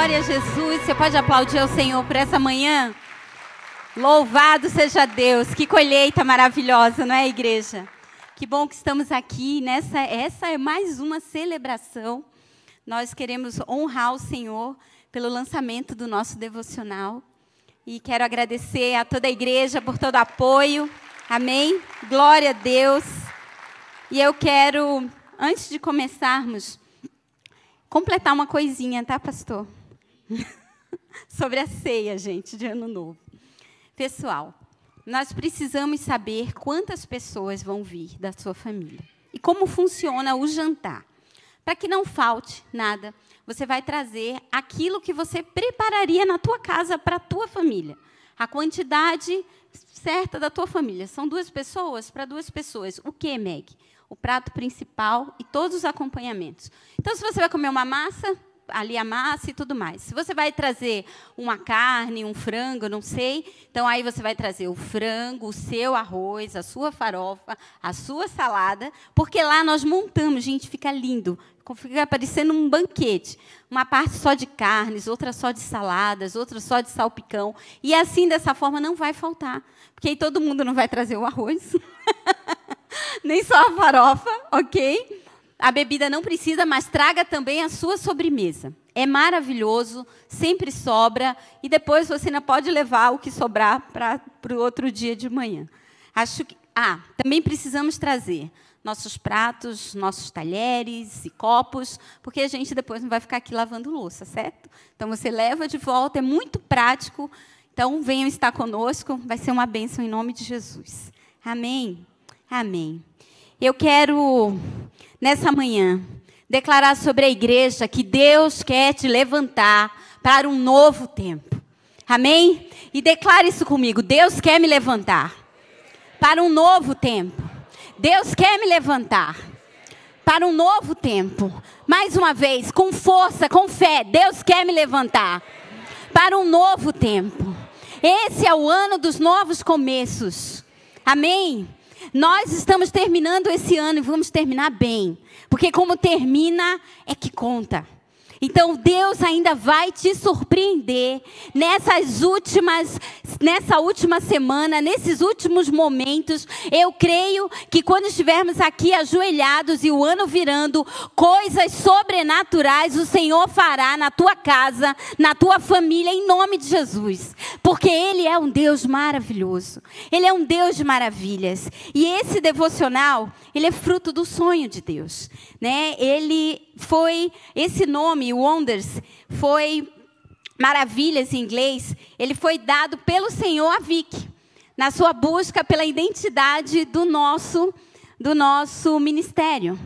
Glória a Jesus. Você pode aplaudir ao Senhor por essa manhã? Louvado seja Deus. Que colheita maravilhosa, não é, igreja? Que bom que estamos aqui nessa. Essa é mais uma celebração. Nós queremos honrar o Senhor pelo lançamento do nosso devocional. E quero agradecer a toda a igreja por todo o apoio. Amém? Glória a Deus. E eu quero, antes de começarmos, completar uma coisinha, tá, pastor? Sobre a ceia, gente, de Ano Novo. Pessoal, nós precisamos saber quantas pessoas vão vir da sua família e como funciona o jantar. Para que não falte nada, você vai trazer aquilo que você prepararia na tua casa para a tua família. A quantidade certa da tua família. São duas pessoas para duas pessoas. O que, Meg? o prato principal e todos os acompanhamentos. Então, se você vai comer uma massa, ali a massa e tudo mais. Se você vai trazer uma carne, um frango, não sei, então aí você vai trazer o frango, o seu arroz, a sua farofa, a sua salada, porque lá nós montamos, gente, fica lindo. Fica parecendo um banquete. Uma parte só de carnes, outra só de saladas, outra só de salpicão. E assim, dessa forma, não vai faltar. Porque aí todo mundo não vai trazer o arroz. nem só a farofa, ok? A bebida não precisa, mas traga também a sua sobremesa. É maravilhoso, sempre sobra, e depois você ainda pode levar o que sobrar para o outro dia de manhã. Acho que. Ah, também precisamos trazer nossos pratos, nossos talheres e copos, porque a gente depois não vai ficar aqui lavando louça, certo? Então você leva de volta, é muito prático. Então venham estar conosco, vai ser uma bênção em nome de Jesus. Amém. Amém. Eu quero, nessa manhã, declarar sobre a igreja que Deus quer te levantar para um novo tempo. Amém? E declare isso comigo. Deus quer me levantar para um novo tempo. Deus quer me levantar para um novo tempo. Mais uma vez, com força, com fé. Deus quer me levantar para um novo tempo. Esse é o ano dos novos começos. Amém? Nós estamos terminando esse ano e vamos terminar bem. Porque como termina é que conta. Então Deus ainda vai te surpreender nessas últimas, nessa última semana, nesses últimos momentos. Eu creio que quando estivermos aqui ajoelhados e o ano virando, coisas sobrenaturais o Senhor fará na tua casa, na tua família, em nome de Jesus. Porque Ele é um Deus maravilhoso. Ele é um Deus de maravilhas. E esse devocional, ele é fruto do sonho de Deus, né? Ele foi esse nome, Wonders, foi maravilhas em inglês, ele foi dado pelo Senhor a Vic, na sua busca pela identidade do nosso do nosso ministério.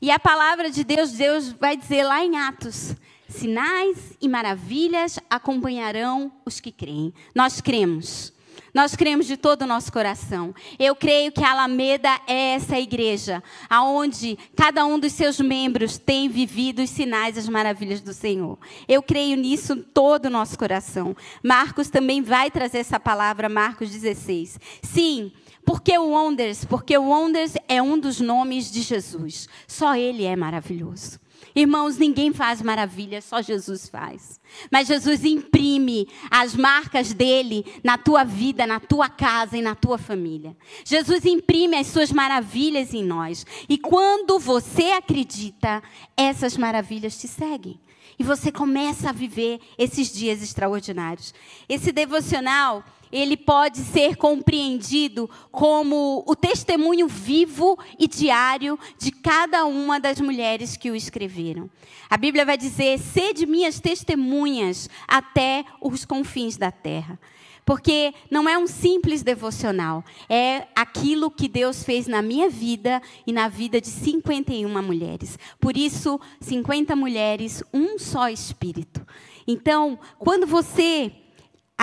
E a palavra de Deus, Deus vai dizer lá em Atos, sinais e maravilhas acompanharão os que creem. Nós cremos. Nós cremos de todo o nosso coração. Eu creio que a Alameda é essa igreja, aonde cada um dos seus membros tem vivido os sinais e as maravilhas do Senhor. Eu creio nisso todo o nosso coração. Marcos também vai trazer essa palavra, Marcos 16. Sim, porque o Wonders? Porque o Wonders é um dos nomes de Jesus. Só ele é maravilhoso. Irmãos, ninguém faz maravilha, só Jesus faz. Mas Jesus imprime as marcas dele na tua vida, na tua casa e na tua família. Jesus imprime as suas maravilhas em nós. E quando você acredita, essas maravilhas te seguem. E você começa a viver esses dias extraordinários. Esse devocional ele pode ser compreendido como o testemunho vivo e diário de cada uma das mulheres que o escreveram. A Bíblia vai dizer: sede minhas testemunhas até os confins da terra. Porque não é um simples devocional, é aquilo que Deus fez na minha vida e na vida de 51 mulheres. Por isso, 50 mulheres, um só espírito. Então, quando você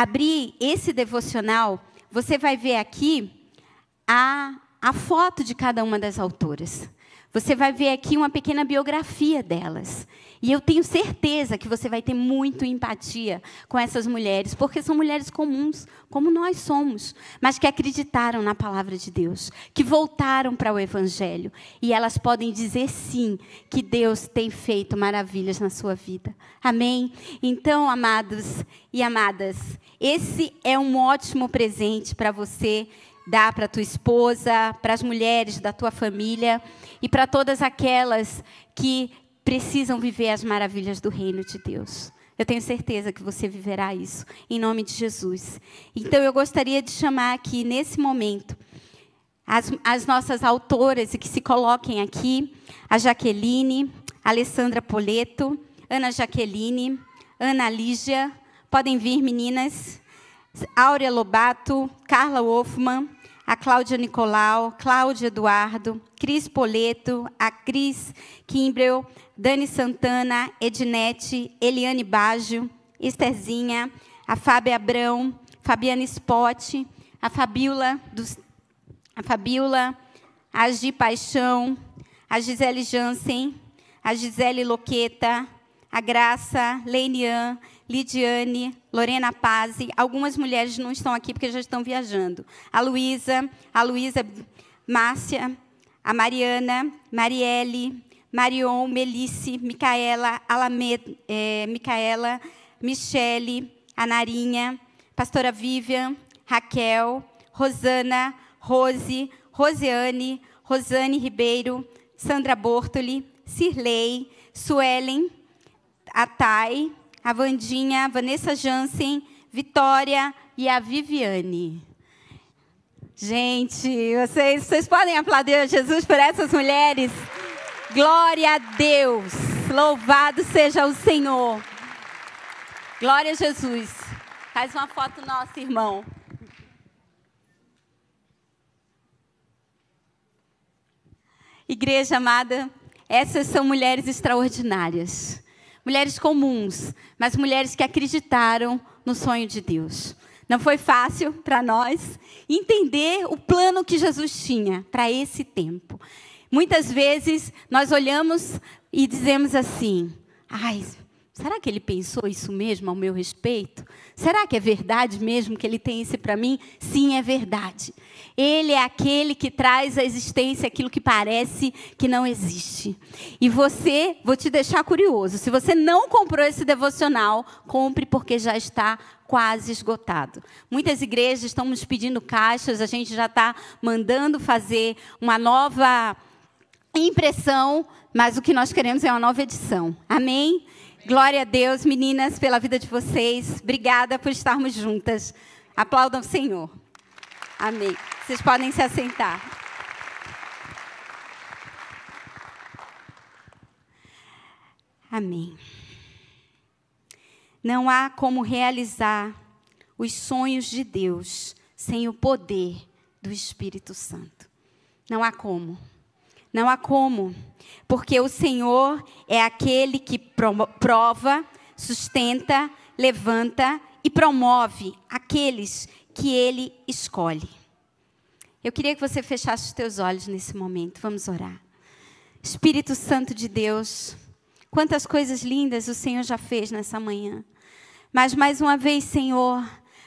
abrir esse devocional, você vai ver aqui a, a foto de cada uma das autoras. Você vai ver aqui uma pequena biografia delas. E eu tenho certeza que você vai ter muito empatia com essas mulheres, porque são mulheres comuns, como nós somos, mas que acreditaram na palavra de Deus, que voltaram para o Evangelho. E elas podem dizer sim, que Deus tem feito maravilhas na sua vida. Amém? Então, amados e amadas, esse é um ótimo presente para você dar para tua esposa, para as mulheres da tua família e para todas aquelas que precisam viver as maravilhas do reino de Deus. Eu tenho certeza que você viverá isso, em nome de Jesus. Então, eu gostaria de chamar aqui, nesse momento, as, as nossas autoras e que se coloquem aqui: a Jaqueline, Alessandra Poleto, Ana Jaqueline, Ana Lígia. Podem vir, meninas. Áurea Lobato, Carla Wolfman, a Cláudia Nicolau, Cláudia Eduardo, Cris Poleto, a Cris Kimbrel, Dani Santana, Ednete, Eliane Baggio, Estherzinha, a Fábia Abrão, Fabiana Spot, a Fabiola, dos, a Fabiola, a Gi Paixão, a Gisele Jansen, a Gisele Loqueta, a Graça, Leinian, Lidiane, Lorena Pazzi. Algumas mulheres não estão aqui porque já estão viajando. A Luísa, a Luísa Márcia, a Mariana, Marielle, Marion, Melice, Micaela, Alamed, é, Micaela, Michele, a Narinha, Pastora Vivian, Raquel, Rosana, Rose, Rosiane, Rosane Ribeiro, Sandra Bortoli, Cirlei, Suelen, a Thay, a Vandinha, Vanessa Jansen, Vitória e a Viviane. Gente, vocês, vocês podem aplaudir a Jesus por essas mulheres? Glória a Deus. Louvado seja o Senhor. Glória a Jesus. Faz uma foto nossa, irmão. Igreja amada, essas são mulheres extraordinárias. Mulheres comuns, mas mulheres que acreditaram no sonho de Deus. Não foi fácil para nós entender o plano que Jesus tinha para esse tempo. Muitas vezes nós olhamos e dizemos assim: ai, será que ele pensou isso mesmo ao meu respeito? Será que é verdade mesmo que ele tem isso para mim? Sim, é verdade. Ele é aquele que traz à existência aquilo que parece que não existe. E você, vou te deixar curioso: se você não comprou esse devocional, compre porque já está quase esgotado. Muitas igrejas estão nos pedindo caixas, a gente já está mandando fazer uma nova impressão, mas o que nós queremos é uma nova edição. Amém? Glória a Deus, meninas, pela vida de vocês. Obrigada por estarmos juntas. Aplaudam o Senhor. Amém. Vocês podem se assentar. Amém. Não há como realizar os sonhos de Deus sem o poder do Espírito Santo. Não há como. Não há como, porque o Senhor é aquele que prova, sustenta, levanta e promove aqueles que ele escolhe. Eu queria que você fechasse os teus olhos nesse momento. Vamos orar. Espírito Santo de Deus, quantas coisas lindas o Senhor já fez nessa manhã. Mas mais uma vez, Senhor,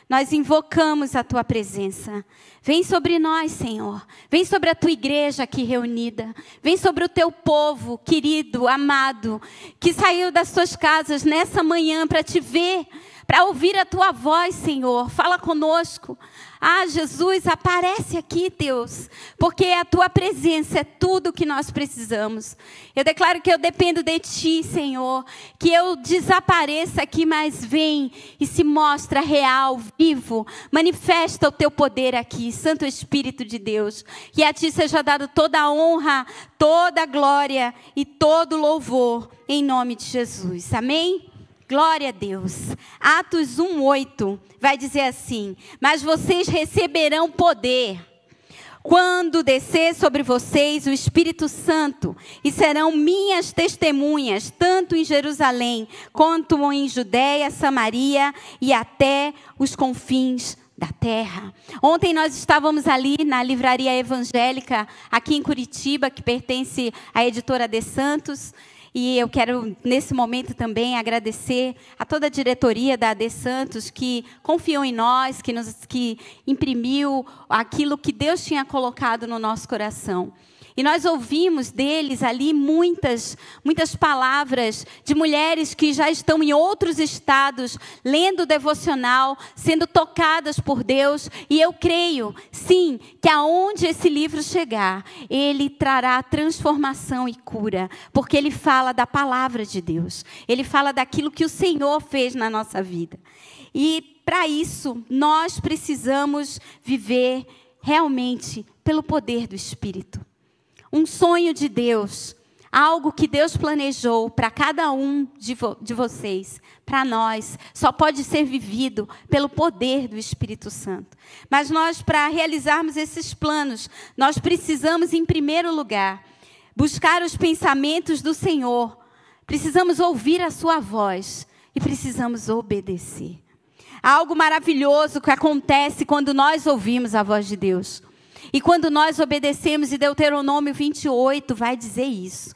nós invocamos a tua presença. Vem sobre nós, Senhor. Vem sobre a tua igreja aqui reunida. Vem sobre o teu povo querido, amado, que saiu das suas casas nessa manhã para te ver, para ouvir a tua voz, Senhor. Fala conosco. Ah, Jesus, aparece aqui, Deus, porque a tua presença é tudo o que nós precisamos. Eu declaro que eu dependo de ti, Senhor, que eu desapareça aqui, mas vem e se mostra real, vivo, manifesta o teu poder aqui, Santo Espírito de Deus. Que a ti seja dado toda a honra, toda a glória e todo o louvor, em nome de Jesus. Amém? Glória a Deus. Atos 1:8 vai dizer assim: "Mas vocês receberão poder quando descer sobre vocês o Espírito Santo, e serão minhas testemunhas, tanto em Jerusalém, quanto em Judéia, Samaria e até os confins da terra. Ontem nós estávamos ali na livraria evangélica aqui em Curitiba, que pertence à editora De Santos, e eu quero, nesse momento também, agradecer a toda a diretoria da AD Santos que confiou em nós, que, nos, que imprimiu aquilo que Deus tinha colocado no nosso coração. E nós ouvimos deles ali muitas, muitas palavras de mulheres que já estão em outros estados, lendo o devocional, sendo tocadas por Deus. E eu creio, sim, que aonde esse livro chegar, ele trará transformação e cura, porque ele fala da palavra de Deus, ele fala daquilo que o Senhor fez na nossa vida. E para isso, nós precisamos viver realmente pelo poder do Espírito um sonho de Deus, algo que Deus planejou para cada um de, vo de vocês, para nós, só pode ser vivido pelo poder do Espírito Santo. Mas nós, para realizarmos esses planos, nós precisamos, em primeiro lugar, buscar os pensamentos do Senhor, precisamos ouvir a Sua voz e precisamos obedecer. Há algo maravilhoso que acontece quando nós ouvimos a voz de Deus. E quando nós obedecemos, e Deuteronômio 28 vai dizer isso.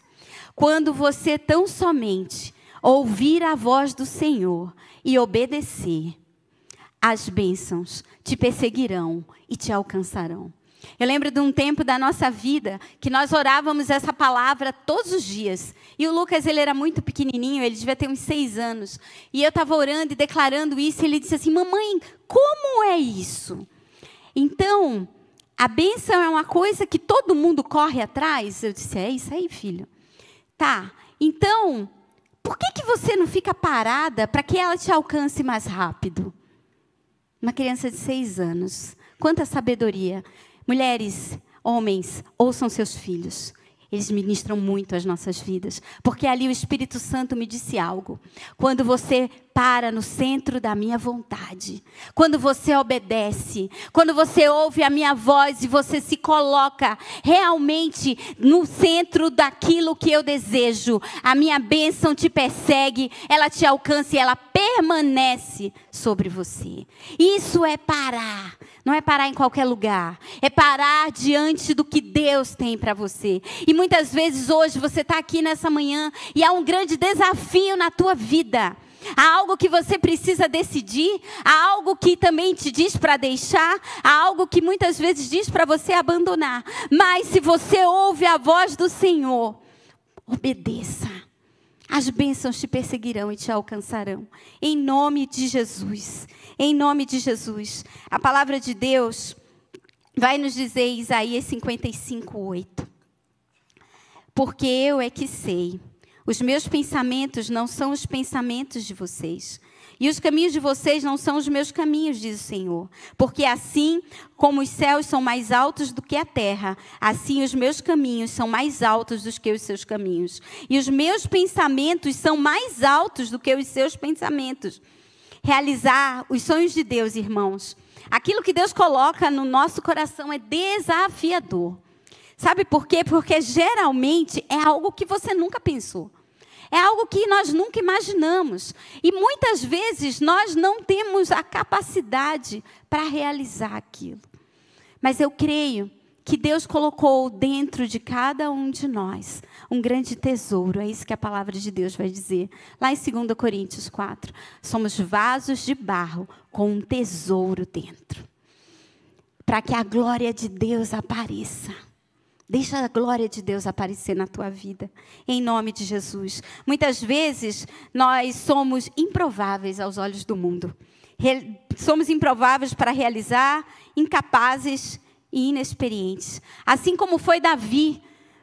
Quando você tão somente ouvir a voz do Senhor e obedecer, as bênçãos te perseguirão e te alcançarão. Eu lembro de um tempo da nossa vida que nós orávamos essa palavra todos os dias. E o Lucas, ele era muito pequenininho, ele devia ter uns seis anos. E eu estava orando e declarando isso, e ele disse assim: Mamãe, como é isso? Então, a bênção é uma coisa que todo mundo corre atrás. Eu disse, é isso aí, filho. Tá, então, por que, que você não fica parada para que ela te alcance mais rápido? Uma criança de seis anos. Quanta sabedoria. Mulheres, homens, ouçam seus filhos. Eles ministram muito as nossas vidas. Porque ali o Espírito Santo me disse algo. Quando você para no centro da minha vontade, quando você obedece, quando você ouve a minha voz e você se coloca realmente no centro daquilo que eu desejo, a minha bênção te persegue, ela te alcança e ela permanece sobre você. Isso é parar. Não é parar em qualquer lugar. É parar diante do que Deus tem para você. E muitas vezes hoje você está aqui nessa manhã e há um grande desafio na tua vida. Há algo que você precisa decidir, há algo que também te diz para deixar, há algo que muitas vezes diz para você abandonar. Mas se você ouve a voz do Senhor, obedeça. As bênçãos te perseguirão e te alcançarão. Em nome de Jesus. Em nome de Jesus. A palavra de Deus vai nos dizer, Isaías 55, 8. Porque eu é que sei os meus pensamentos não são os pensamentos de vocês. E os caminhos de vocês não são os meus caminhos, diz o Senhor. Porque assim como os céus são mais altos do que a terra, assim os meus caminhos são mais altos do que os seus caminhos. E os meus pensamentos são mais altos do que os seus pensamentos. Realizar os sonhos de Deus, irmãos. Aquilo que Deus coloca no nosso coração é desafiador. Sabe por quê? Porque geralmente é algo que você nunca pensou. É algo que nós nunca imaginamos. E muitas vezes nós não temos a capacidade para realizar aquilo. Mas eu creio que Deus colocou dentro de cada um de nós um grande tesouro. É isso que a palavra de Deus vai dizer. Lá em 2 Coríntios 4. Somos vasos de barro com um tesouro dentro. Para que a glória de Deus apareça. Deixa a glória de Deus aparecer na tua vida, em nome de Jesus. Muitas vezes nós somos improváveis aos olhos do mundo. Somos improváveis para realizar, incapazes e inexperientes. Assim como foi Davi.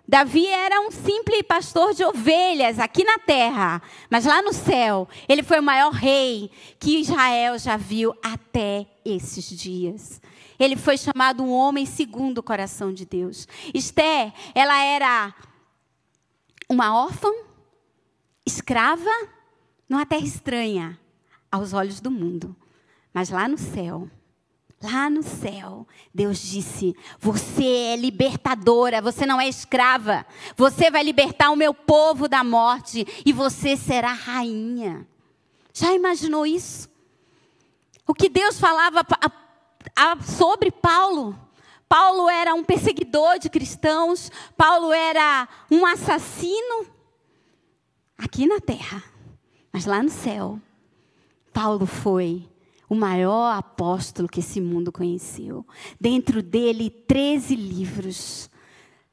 Davi era um simples pastor de ovelhas aqui na terra, mas lá no céu, ele foi o maior rei que Israel já viu até esses dias. Ele foi chamado um homem segundo o coração de Deus. Esther, ela era uma órfã, escrava, numa terra estranha aos olhos do mundo. Mas lá no céu, lá no céu, Deus disse: Você é libertadora, você não é escrava. Você vai libertar o meu povo da morte e você será rainha. Já imaginou isso? O que Deus falava sobre Paulo. Paulo era um perseguidor de cristãos, Paulo era um assassino aqui na terra, mas lá no céu, Paulo foi o maior apóstolo que esse mundo conheceu. Dentro dele, 13 livros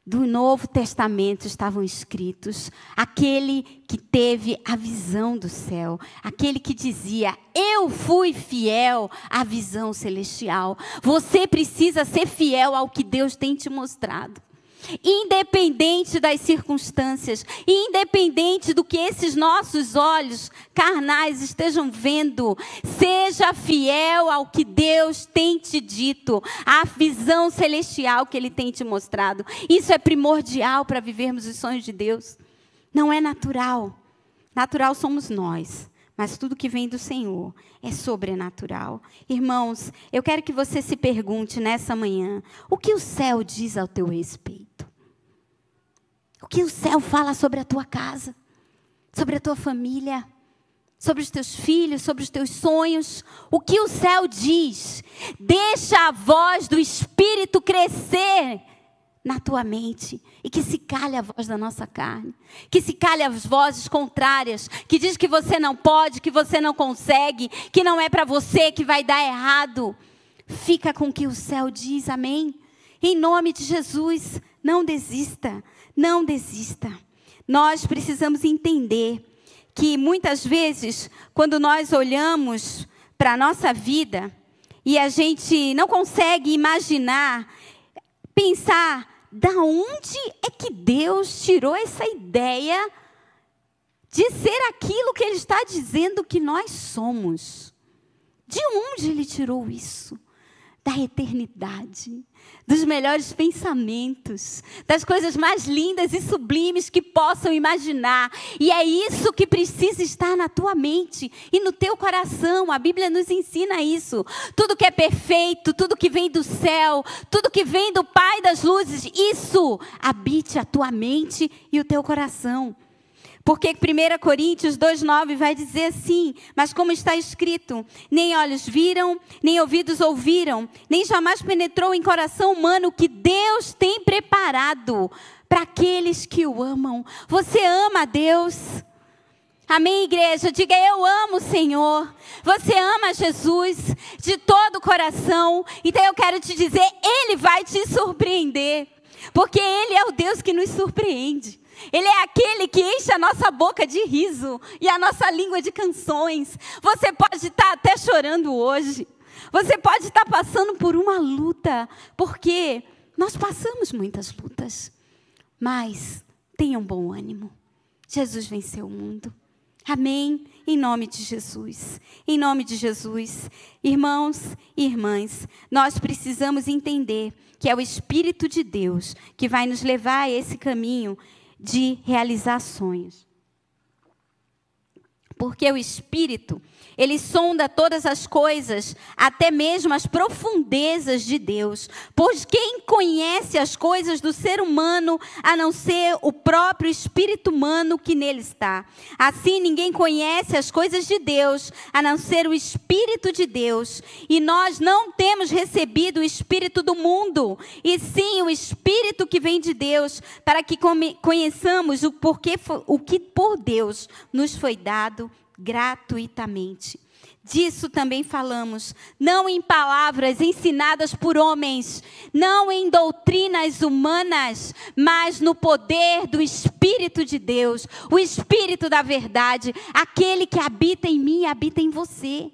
do Novo Testamento estavam escritos. Aquele que teve a visão do céu, aquele que dizia: Eu fui fiel à visão celestial. Você precisa ser fiel ao que Deus tem te mostrado independente das circunstâncias, independente do que esses nossos olhos carnais estejam vendo, seja fiel ao que Deus tem te dito, à visão celestial que Ele tem te mostrado. Isso é primordial para vivermos os sonhos de Deus. Não é natural. Natural somos nós. Mas tudo que vem do Senhor é sobrenatural. Irmãos, eu quero que você se pergunte nessa manhã: o que o céu diz ao teu respeito? O que o céu fala sobre a tua casa, sobre a tua família, sobre os teus filhos, sobre os teus sonhos. O que o céu diz? Deixa a voz do Espírito crescer na tua mente e que se calhe a voz da nossa carne, que se calhe as vozes contrárias, que diz que você não pode, que você não consegue, que não é para você, que vai dar errado. Fica com o que o céu diz, amém? Em nome de Jesus, não desista. Não desista. Nós precisamos entender que muitas vezes, quando nós olhamos para a nossa vida e a gente não consegue imaginar, pensar, da onde é que Deus tirou essa ideia de ser aquilo que Ele está dizendo que nós somos? De onde Ele tirou isso? Da eternidade dos melhores pensamentos, das coisas mais lindas e sublimes que possam imaginar. E é isso que precisa estar na tua mente e no teu coração. A Bíblia nos ensina isso. Tudo que é perfeito, tudo que vem do céu, tudo que vem do Pai das luzes, isso habite a tua mente e o teu coração. Porque 1 Coríntios 2,9 vai dizer assim: Mas como está escrito, nem olhos viram, nem ouvidos ouviram, nem jamais penetrou em coração humano o que Deus tem preparado para aqueles que o amam. Você ama a Deus? Amém, igreja? Diga eu amo o Senhor. Você ama Jesus de todo o coração. Então eu quero te dizer, Ele vai te surpreender. Porque Ele é o Deus que nos surpreende. Ele é aquele que enche a nossa boca de riso e a nossa língua de canções. Você pode estar até chorando hoje. Você pode estar passando por uma luta, porque nós passamos muitas lutas. Mas tenha um bom ânimo. Jesus venceu o mundo. Amém? Em nome de Jesus. Em nome de Jesus. Irmãos e irmãs, nós precisamos entender que é o Espírito de Deus que vai nos levar a esse caminho de realizar sonhos. Porque o Espírito ele sonda todas as coisas, até mesmo as profundezas de Deus. Pois quem conhece as coisas do ser humano, a não ser o próprio espírito humano que nele está? Assim, ninguém conhece as coisas de Deus, a não ser o Espírito de Deus. E nós não temos recebido o Espírito do mundo, e sim o Espírito que vem de Deus, para que conheçamos o, porquê, o que por Deus nos foi dado gratuitamente. Disso também falamos, não em palavras ensinadas por homens, não em doutrinas humanas, mas no poder do Espírito de Deus, o Espírito da verdade, aquele que habita em mim habita em você.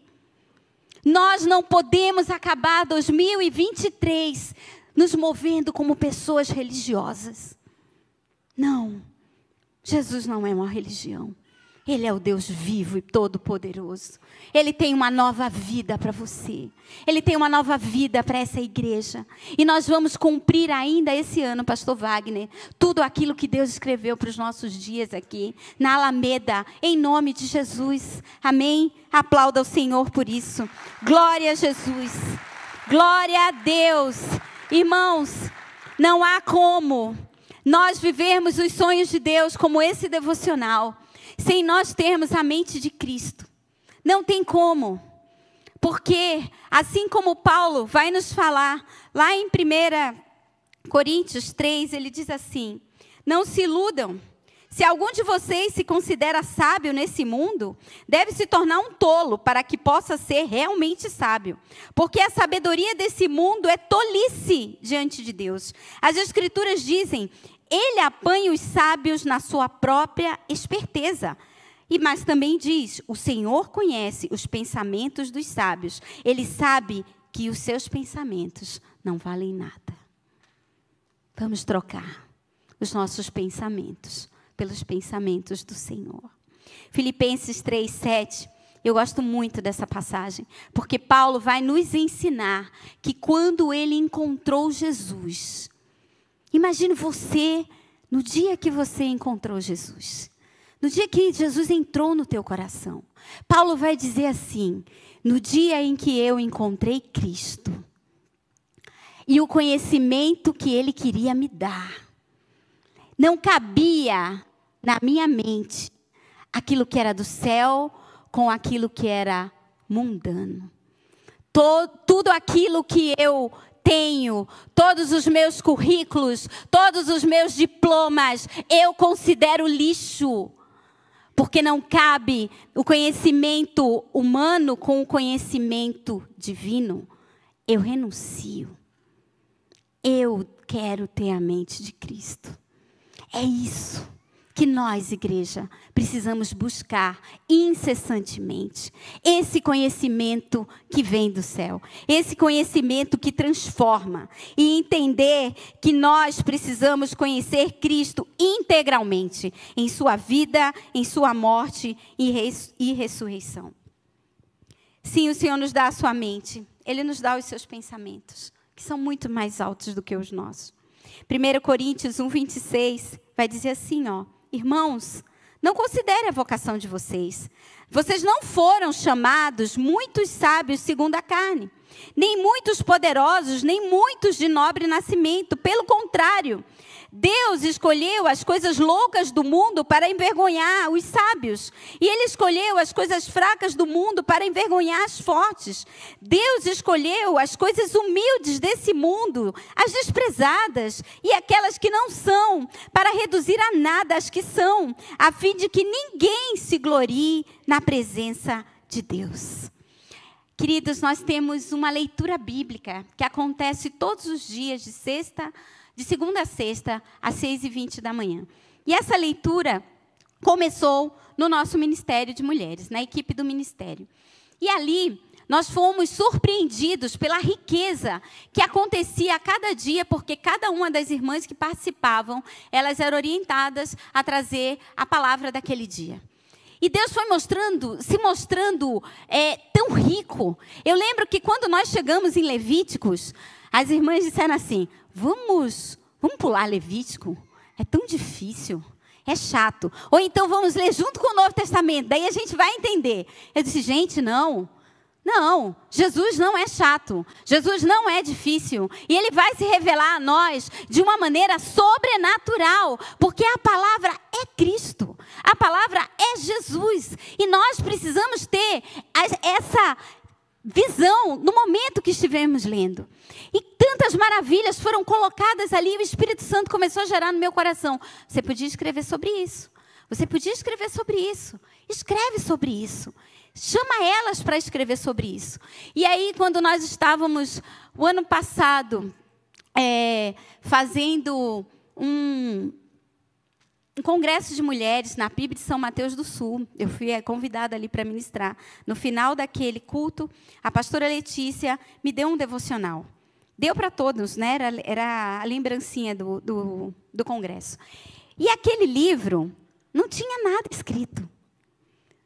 Nós não podemos acabar 2023 nos movendo como pessoas religiosas. Não, Jesus não é uma religião. Ele é o Deus vivo e todo-poderoso. Ele tem uma nova vida para você. Ele tem uma nova vida para essa igreja. E nós vamos cumprir ainda esse ano, Pastor Wagner, tudo aquilo que Deus escreveu para os nossos dias aqui, na Alameda, em nome de Jesus. Amém? Aplauda o Senhor por isso. Glória a Jesus. Glória a Deus. Irmãos, não há como nós vivermos os sonhos de Deus como esse devocional sem nós termos a mente de Cristo. Não tem como. Porque, assim como Paulo vai nos falar, lá em 1 Coríntios 3, ele diz assim: Não se iludam. Se algum de vocês se considera sábio nesse mundo, deve se tornar um tolo para que possa ser realmente sábio. Porque a sabedoria desse mundo é tolice diante de Deus. As Escrituras dizem: Ele apanha os sábios na sua própria esperteza. E mas também diz: o Senhor conhece os pensamentos dos sábios. Ele sabe que os seus pensamentos não valem nada. Vamos trocar os nossos pensamentos pelos pensamentos do Senhor. Filipenses 3, 7. Eu gosto muito dessa passagem, porque Paulo vai nos ensinar que quando ele encontrou Jesus, imagine você no dia que você encontrou Jesus. No dia que Jesus entrou no teu coração, Paulo vai dizer assim: no dia em que eu encontrei Cristo e o conhecimento que ele queria me dar, não cabia na minha mente aquilo que era do céu com aquilo que era mundano. Todo, tudo aquilo que eu tenho, todos os meus currículos, todos os meus diplomas, eu considero lixo porque não cabe o conhecimento humano com o conhecimento divino, eu renuncio. Eu quero ter a mente de Cristo. É isso que nós, igreja, precisamos buscar incessantemente. Esse conhecimento que vem do céu, esse conhecimento que transforma e entender que nós precisamos conhecer Cristo integralmente em sua vida, em sua morte e ressurreição. Sim, o Senhor nos dá a sua mente, ele nos dá os seus pensamentos, que são muito mais altos do que os nossos. 1 Coríntios 1, 26 vai dizer assim, ó. Irmãos, não considere a vocação de vocês. Vocês não foram chamados muitos sábios segundo a carne, nem muitos poderosos, nem muitos de nobre nascimento. Pelo contrário, Deus escolheu as coisas loucas do mundo para envergonhar os sábios, e Ele escolheu as coisas fracas do mundo para envergonhar as fortes. Deus escolheu as coisas humildes desse mundo, as desprezadas e aquelas que não são, para reduzir a nada as que são, a fim de que ninguém se glorie na presença de Deus. Queridos, nós temos uma leitura bíblica que acontece todos os dias, de sexta a de segunda a sexta, às seis e vinte da manhã. E essa leitura começou no nosso Ministério de Mulheres, na equipe do Ministério. E ali nós fomos surpreendidos pela riqueza que acontecia a cada dia, porque cada uma das irmãs que participavam, elas eram orientadas a trazer a palavra daquele dia. E Deus foi mostrando, se mostrando é, tão rico. Eu lembro que quando nós chegamos em Levíticos, as irmãs disseram assim: Vamos, vamos pular Levítico? É tão difícil. É chato. Ou então vamos ler junto com o Novo Testamento, daí a gente vai entender. Eu disse, gente, não. Não, Jesus não é chato, Jesus não é difícil, e Ele vai se revelar a nós de uma maneira sobrenatural, porque a palavra é Cristo, a palavra é Jesus, e nós precisamos ter essa visão no momento que estivemos lendo. E tantas maravilhas foram colocadas ali, e o Espírito Santo começou a gerar no meu coração. Você podia escrever sobre isso. Você podia escrever sobre isso. Escreve sobre isso. Chama elas para escrever sobre isso. E aí, quando nós estávamos, o ano passado, é, fazendo um, um congresso de mulheres na PIB de São Mateus do Sul. Eu fui é, convidada ali para ministrar. No final daquele culto, a pastora Letícia me deu um devocional. Deu para todos, né? Era, era a lembrancinha do, do, do congresso. E aquele livro não tinha nada escrito.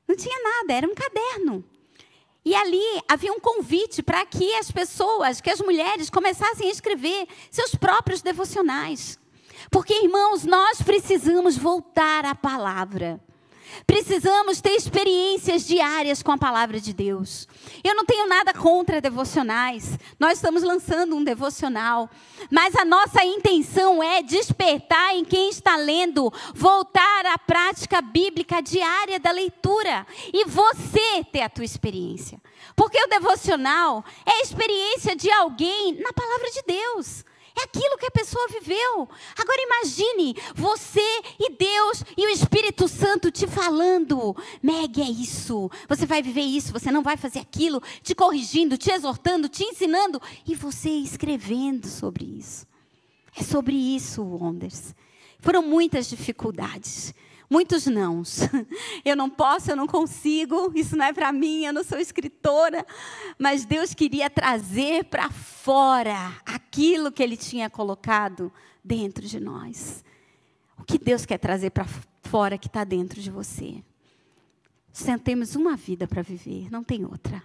Não tinha nada, era um caderno. E ali havia um convite para que as pessoas, que as mulheres começassem a escrever seus próprios devocionais. Porque, irmãos, nós precisamos voltar à palavra. Precisamos ter experiências diárias com a palavra de Deus. Eu não tenho nada contra devocionais. Nós estamos lançando um devocional. Mas a nossa intenção é despertar em quem está lendo, voltar à prática bíblica diária da leitura. E você ter a tua experiência. Porque o devocional é a experiência de alguém na palavra de Deus. É aquilo que a pessoa viveu. Agora imagine você e Deus e o Espírito Santo te falando: Meg, é isso. Você vai viver isso, você não vai fazer aquilo, te corrigindo, te exortando, te ensinando e você escrevendo sobre isso. É sobre isso, Wonders. Foram muitas dificuldades muitos nãos. Eu não posso, eu não consigo, isso não é para mim, eu não sou escritora. Mas Deus queria trazer para fora aquilo que Ele tinha colocado dentro de nós. O que Deus quer trazer para fora que está dentro de você? Só temos uma vida para viver, não tem outra.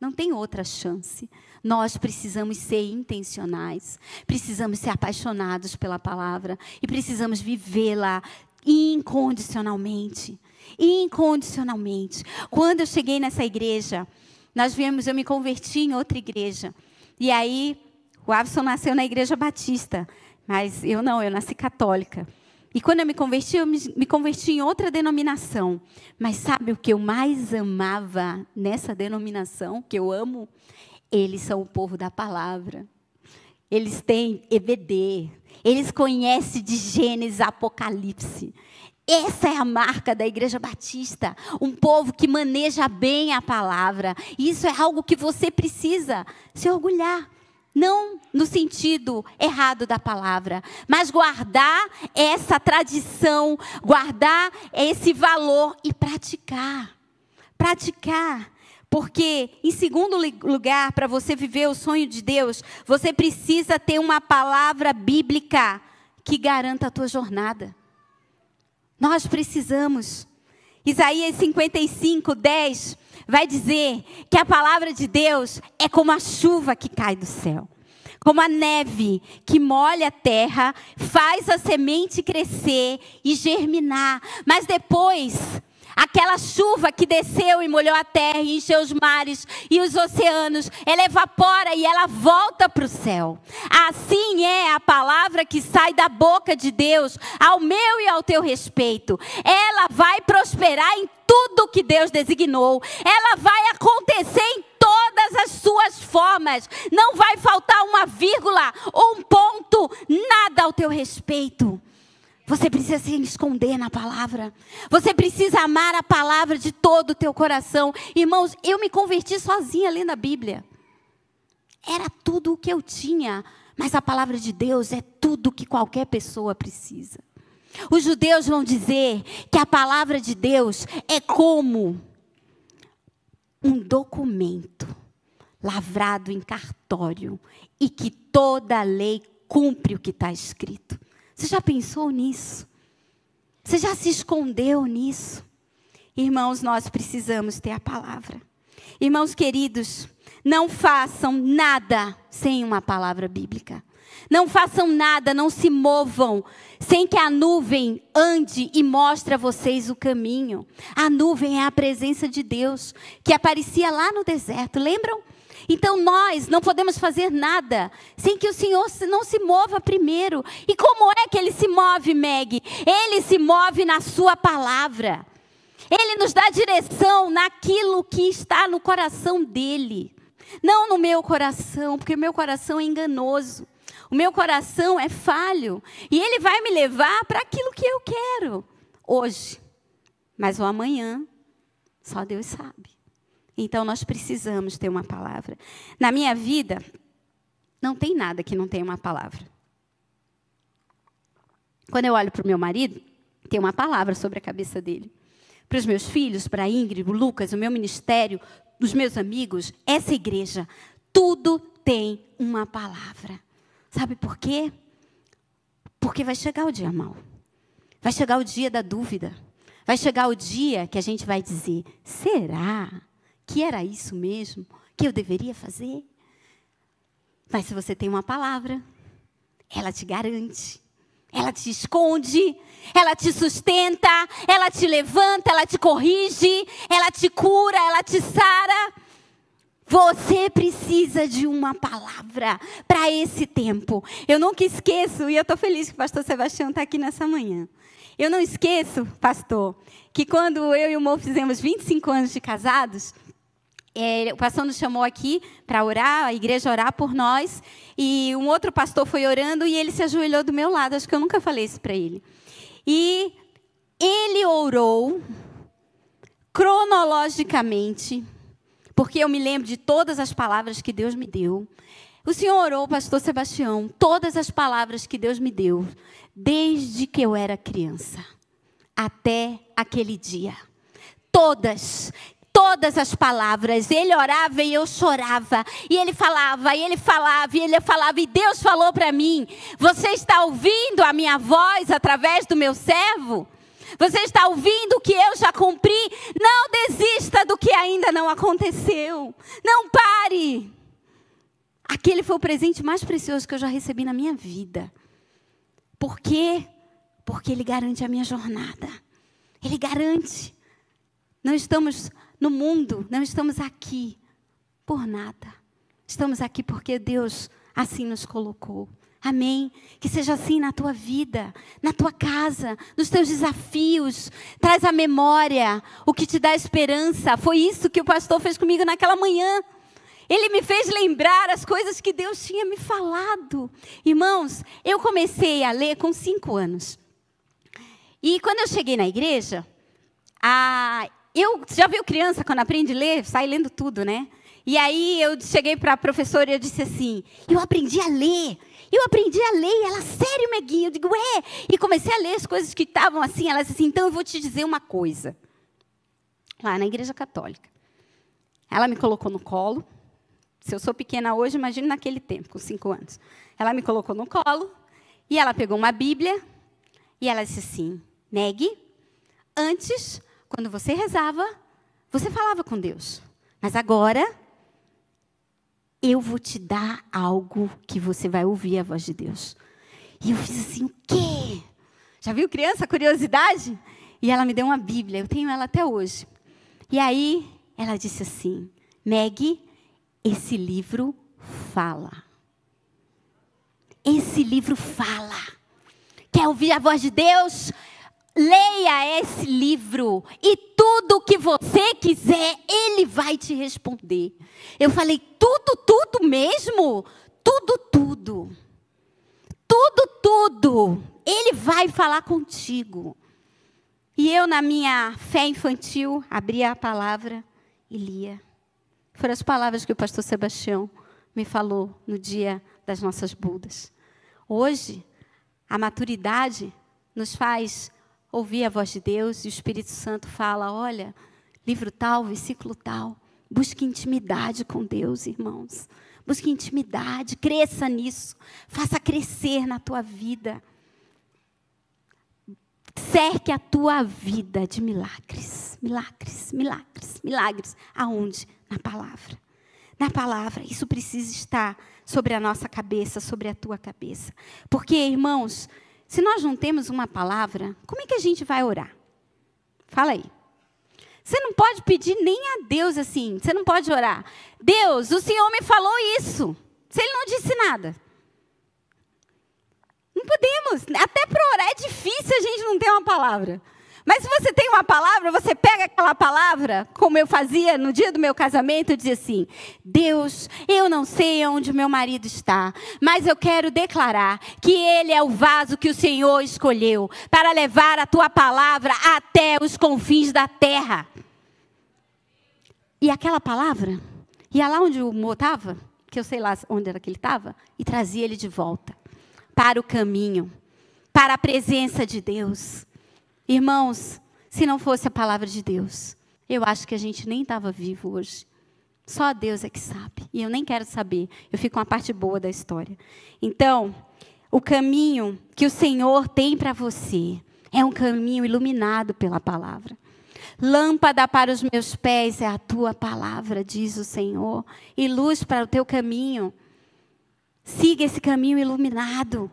Não tem outra chance. Nós precisamos ser intencionais, precisamos ser apaixonados pela palavra e precisamos vivê-la incondicionalmente. Incondicionalmente. Quando eu cheguei nessa igreja, nós viemos, eu me converti em outra igreja. E aí, o Avson nasceu na igreja batista, mas eu não, eu nasci católica. E quando eu me converti, eu me, converti em outra denominação. Mas sabe o que eu mais amava nessa denominação, que eu amo? Eles são o povo da palavra. Eles têm EBD, eles conhecem de Gênesis Apocalipse. Essa é a marca da Igreja Batista, um povo que maneja bem a palavra. Isso é algo que você precisa se orgulhar. Não no sentido errado da palavra, mas guardar essa tradição, guardar esse valor e praticar. Praticar. Porque, em segundo lugar, para você viver o sonho de Deus, você precisa ter uma palavra bíblica que garanta a tua jornada. Nós precisamos. Isaías 55, 10 vai dizer que a palavra de Deus é como a chuva que cai do céu, como a neve que molha a terra, faz a semente crescer e germinar, mas depois Aquela chuva que desceu e molhou a terra e encheu os mares e os oceanos, ela evapora e ela volta para o céu. Assim é a palavra que sai da boca de Deus ao meu e ao teu respeito. Ela vai prosperar em tudo que Deus designou. Ela vai acontecer em todas as suas formas. Não vai faltar uma vírgula ou um ponto, nada ao teu respeito. Você precisa se esconder na palavra. Você precisa amar a palavra de todo o teu coração. Irmãos, eu me converti sozinha lendo a Bíblia. Era tudo o que eu tinha. Mas a palavra de Deus é tudo que qualquer pessoa precisa. Os judeus vão dizer que a palavra de Deus é como um documento lavrado em cartório e que toda lei cumpre o que está escrito. Você já pensou nisso? Você já se escondeu nisso? Irmãos, nós precisamos ter a palavra. Irmãos queridos, não façam nada sem uma palavra bíblica. Não façam nada, não se movam sem que a nuvem ande e mostre a vocês o caminho. A nuvem é a presença de Deus que aparecia lá no deserto. Lembram? Então nós não podemos fazer nada sem que o Senhor não se mova primeiro. E como é que ele se move, Meg? Ele se move na sua palavra. Ele nos dá direção naquilo que está no coração dele. Não no meu coração, porque o meu coração é enganoso. O meu coração é falho. E ele vai me levar para aquilo que eu quero hoje. Mas o amanhã, só Deus sabe. Então nós precisamos ter uma palavra. Na minha vida, não tem nada que não tenha uma palavra. Quando eu olho para o meu marido, tem uma palavra sobre a cabeça dele. Para os meus filhos, para Ingrid, o Lucas, o meu ministério, os meus amigos, essa igreja, tudo tem uma palavra. Sabe por quê? Porque vai chegar o dia mau. Vai chegar o dia da dúvida. Vai chegar o dia que a gente vai dizer: será? Que era isso mesmo que eu deveria fazer? Mas se você tem uma palavra, ela te garante. ela te esconde, ela te sustenta, ela te levanta, ela te corrige, ela te cura, ela te sara. Você precisa de uma palavra para esse tempo. Eu nunca esqueço, e eu estou feliz que o pastor Sebastião está aqui nessa manhã. Eu não esqueço, pastor, que quando eu e o Mo fizemos 25 anos de casados, é, o pastor nos chamou aqui para orar, a igreja orar por nós, e um outro pastor foi orando e ele se ajoelhou do meu lado. Acho que eu nunca falei isso para ele. E ele orou cronologicamente porque eu me lembro de todas as palavras que Deus me deu. O Senhor orou, pastor Sebastião, todas as palavras que Deus me deu, desde que eu era criança, até aquele dia. Todas, todas as palavras. Ele orava e eu chorava. E ele falava, e ele falava, e ele falava. E Deus falou para mim: Você está ouvindo a minha voz através do meu servo? Você está ouvindo o que eu já cumpri? Não desista do que ainda não aconteceu. Não pare. Aquele foi o presente mais precioso que eu já recebi na minha vida. Por quê? Porque ele garante a minha jornada. Ele garante. Não estamos no mundo, não estamos aqui por nada. Estamos aqui porque Deus assim nos colocou. Amém. Que seja assim na tua vida, na tua casa, nos teus desafios. Traz a memória o que te dá esperança. Foi isso que o pastor fez comigo naquela manhã. Ele me fez lembrar as coisas que Deus tinha me falado. Irmãos, eu comecei a ler com cinco anos. E quando eu cheguei na igreja, a... eu já viu criança quando aprende a ler, sai lendo tudo, né? E aí eu cheguei para a professora e eu disse assim: Eu aprendi a ler. Eu aprendi a ler. Ela, sério, Meguinha? Eu digo, é. E comecei a ler as coisas que estavam assim. Ela disse assim: Então eu vou te dizer uma coisa. Lá na Igreja Católica. Ela me colocou no colo. Se eu sou pequena hoje, imagine naquele tempo, com cinco anos. Ela me colocou no colo. E ela pegou uma Bíblia. E ela disse assim: Meg, antes, quando você rezava, você falava com Deus. Mas agora eu vou te dar algo que você vai ouvir a voz de Deus. E eu fiz assim, o quê? Já viu criança, curiosidade? E ela me deu uma Bíblia, eu tenho ela até hoje. E aí ela disse assim: Meg, esse livro fala. Esse livro fala. Quer ouvir a voz de Deus? Leia esse livro e tudo o que você quiser, ele vai te responder. Eu falei, tudo, tudo mesmo? Tudo, tudo. Tudo, tudo. Ele vai falar contigo. E eu, na minha fé infantil, abria a palavra e lia. Foram as palavras que o pastor Sebastião me falou no dia das nossas budas. Hoje, a maturidade nos faz ouvir a voz de Deus e o Espírito Santo fala: olha, livro tal, versículo tal. Busque intimidade com Deus, irmãos. Busque intimidade, cresça nisso. Faça crescer na tua vida. Cerque a tua vida de milagres, milagres, milagres, milagres. Aonde? Na palavra. Na palavra. Isso precisa estar sobre a nossa cabeça, sobre a tua cabeça. Porque, irmãos, se nós não temos uma palavra, como é que a gente vai orar? Fala aí. Você não pode pedir nem a Deus assim. Você não pode orar. Deus, o Senhor me falou isso. Se Ele não disse nada. Não podemos. Até para orar é difícil a gente não ter uma palavra. Mas se você tem uma palavra, você pega aquela palavra, como eu fazia no dia do meu casamento, e dizia assim: Deus, eu não sei onde meu marido está, mas eu quero declarar que ele é o vaso que o Senhor escolheu para levar a tua palavra até os confins da terra. E aquela palavra ia lá onde o Mo estava, que eu sei lá onde era que ele estava, e trazia ele de volta para o caminho, para a presença de Deus. Irmãos, se não fosse a palavra de Deus, eu acho que a gente nem estava vivo hoje. Só Deus é que sabe. E eu nem quero saber. Eu fico com a parte boa da história. Então, o caminho que o Senhor tem para você é um caminho iluminado pela palavra. Lâmpada para os meus pés é a tua palavra, diz o Senhor, e luz para o teu caminho. Siga esse caminho iluminado.